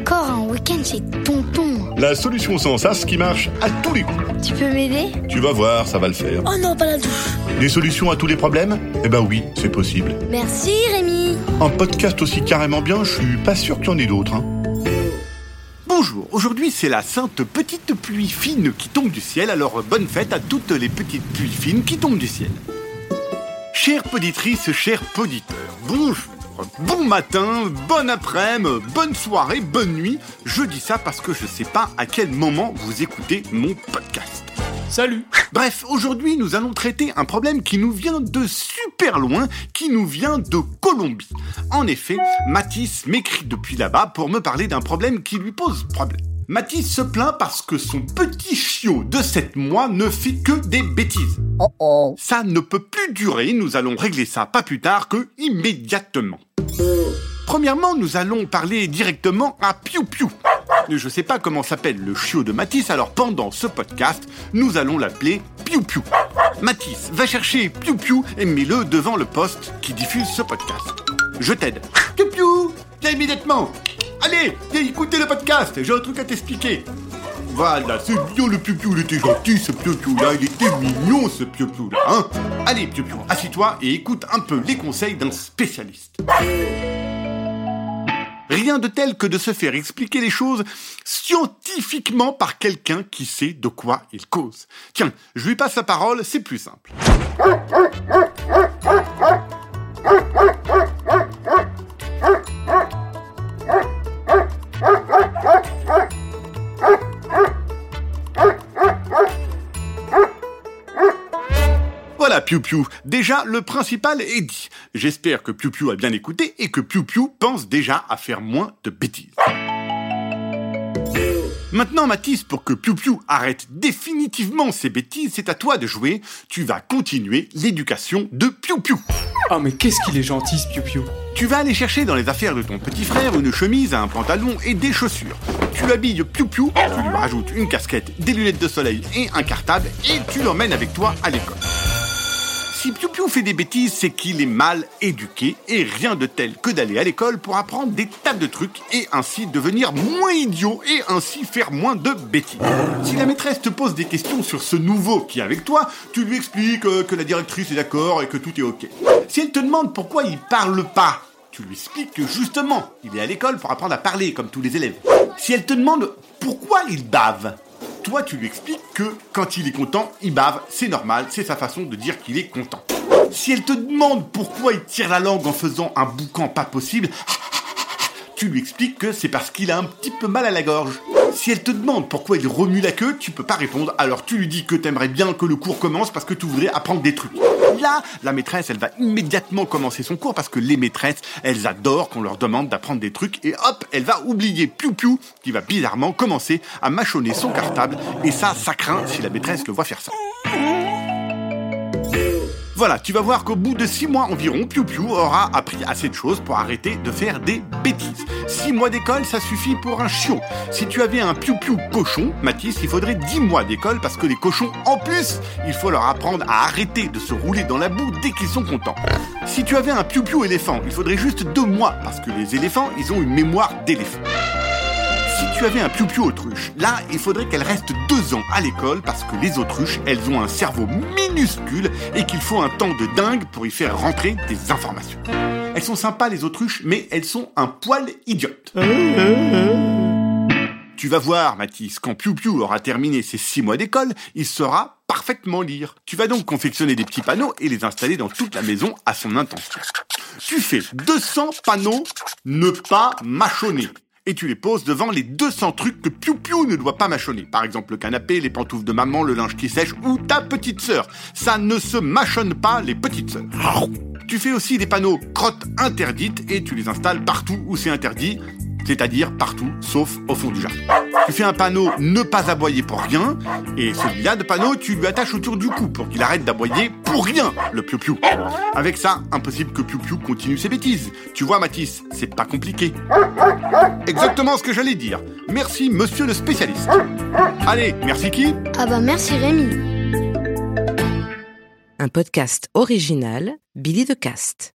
Encore un week-end chez Tonton. La solution sans sas qui marche à tous les coups. Tu peux m'aider? Tu vas voir, ça va le faire. Oh non, pas la douche. Des solutions à tous les problèmes? Eh ben oui, c'est possible. Merci Rémi. Un podcast aussi carrément bien, je suis pas sûr qu'il y en ait d'autres. Hein. Bonjour, aujourd'hui c'est la sainte petite pluie fine qui tombe du ciel, alors bonne fête à toutes les petites pluies fines qui tombent du ciel. Chère poditrice, chers poditeurs, bonjour, bon matin, bon après-midi, bonne soirée, bonne nuit. Je dis ça parce que je sais pas à quel moment vous écoutez mon podcast. Salut Bref, aujourd'hui nous allons traiter un problème qui nous vient de super loin, qui nous vient de Colombie. En effet, Matisse m'écrit depuis là-bas pour me parler d'un problème qui lui pose problème. Matisse se plaint parce que son petit chiot de 7 mois ne fait que des bêtises. Oh oh. Ça ne peut plus durer, nous allons régler ça pas plus tard que immédiatement. Premièrement, nous allons parler directement à Piu Piu. Je sais pas comment s'appelle le chiot de Matisse, alors pendant ce podcast, nous allons l'appeler Piu Piu. Matisse, va chercher Piu Piu et mets-le devant le poste qui diffuse ce podcast. Je t'aide. Piu Piu, viens immédiatement. Allez, viens écouter le podcast, j'ai un truc à t'expliquer. Voilà, c'est bien le Piu, il était gentil ce Piu là, il était mignon ce Piu là, hein Allez Piu, assis-toi et écoute un peu les conseils d'un spécialiste. Rien de tel que de se faire expliquer les choses scientifiquement par quelqu'un qui sait de quoi il cause. Tiens, je lui passe la parole, c'est plus simple. Piu Piu, déjà le principal est dit. J'espère que Piu Piu a bien écouté et que Piu Piu pense déjà à faire moins de bêtises. Maintenant Mathis, pour que Piu Piu arrête définitivement ses bêtises, c'est à toi de jouer. Tu vas continuer l'éducation de Piu Piu. Oh mais qu'est-ce qu'il est gentil ce Piu Piu Tu vas aller chercher dans les affaires de ton petit frère une chemise, un pantalon et des chaussures. Tu habilles Piu Piu, tu lui rajoutes une casquette, des lunettes de soleil et un cartable et tu l'emmènes avec toi à l'école. Si Piu Piu fait des bêtises, c'est qu'il est mal éduqué et rien de tel que d'aller à l'école pour apprendre des tas de trucs et ainsi devenir moins idiot et ainsi faire moins de bêtises. Si la maîtresse te pose des questions sur ce nouveau qui est avec toi, tu lui expliques euh, que la directrice est d'accord et que tout est ok. Si elle te demande pourquoi il parle pas, tu lui expliques que justement, il est à l'école pour apprendre à parler comme tous les élèves. Si elle te demande pourquoi il bave, toi, tu lui expliques que quand il est content, il bave, c'est normal, c'est sa façon de dire qu'il est content. Si elle te demande pourquoi il tire la langue en faisant un boucan pas possible, tu lui expliques que c'est parce qu'il a un petit peu mal à la gorge. Si elle te demande pourquoi il remue la queue, tu peux pas répondre, alors tu lui dis que t'aimerais bien que le cours commence parce que tu voudrais apprendre des trucs. Là, la maîtresse, elle va immédiatement commencer son cours parce que les maîtresses, elles adorent qu'on leur demande d'apprendre des trucs et hop, elle va oublier Piu Piu qui va bizarrement commencer à mâchonner son cartable et ça, ça craint si la maîtresse le voit faire ça. Voilà, tu vas voir qu'au bout de 6 mois environ, Piu Piu aura appris assez de choses pour arrêter de faire des bêtises. 6 mois d'école, ça suffit pour un chiot. Si tu avais un Piu Piu cochon, Mathis, il faudrait 10 mois d'école parce que les cochons, en plus, il faut leur apprendre à arrêter de se rouler dans la boue dès qu'ils sont contents. Si tu avais un Piu Piu éléphant, il faudrait juste 2 mois parce que les éléphants, ils ont une mémoire d'éléphant. Si tu avais un piou-piou autruche, là, il faudrait qu'elle reste deux ans à l'école parce que les autruches, elles ont un cerveau minuscule et qu'il faut un temps de dingue pour y faire rentrer des informations. Elles sont sympas les autruches, mais elles sont un poil idiotes. Tu vas voir, Mathis, quand Piu Piu aura terminé ses six mois d'école, il saura parfaitement lire. Tu vas donc confectionner des petits panneaux et les installer dans toute la maison à son intention. Tu fais 200 panneaux ne pas mâchonner et tu les poses devant les 200 trucs que Piu Piu ne doit pas mâchonner. Par exemple, le canapé, les pantoufles de maman, le linge qui sèche ou ta petite sœur. Ça ne se mâchonne pas les petites sœurs. Tu fais aussi des panneaux crottes interdites et tu les installes partout où c'est interdit, c'est-à-dire partout sauf au fond du jardin. Tu fais un panneau ne pas aboyer pour rien et celui-là de panneau tu lui attaches autour du cou pour qu'il arrête d'aboyer pour rien, le Piu. Avec ça, impossible que Piu continue ses bêtises. Tu vois Mathis, c'est pas compliqué. Exactement ce que j'allais dire. Merci monsieur le spécialiste. Allez, merci qui? Ah bah merci Rémi. Un podcast original, Billy de Cast.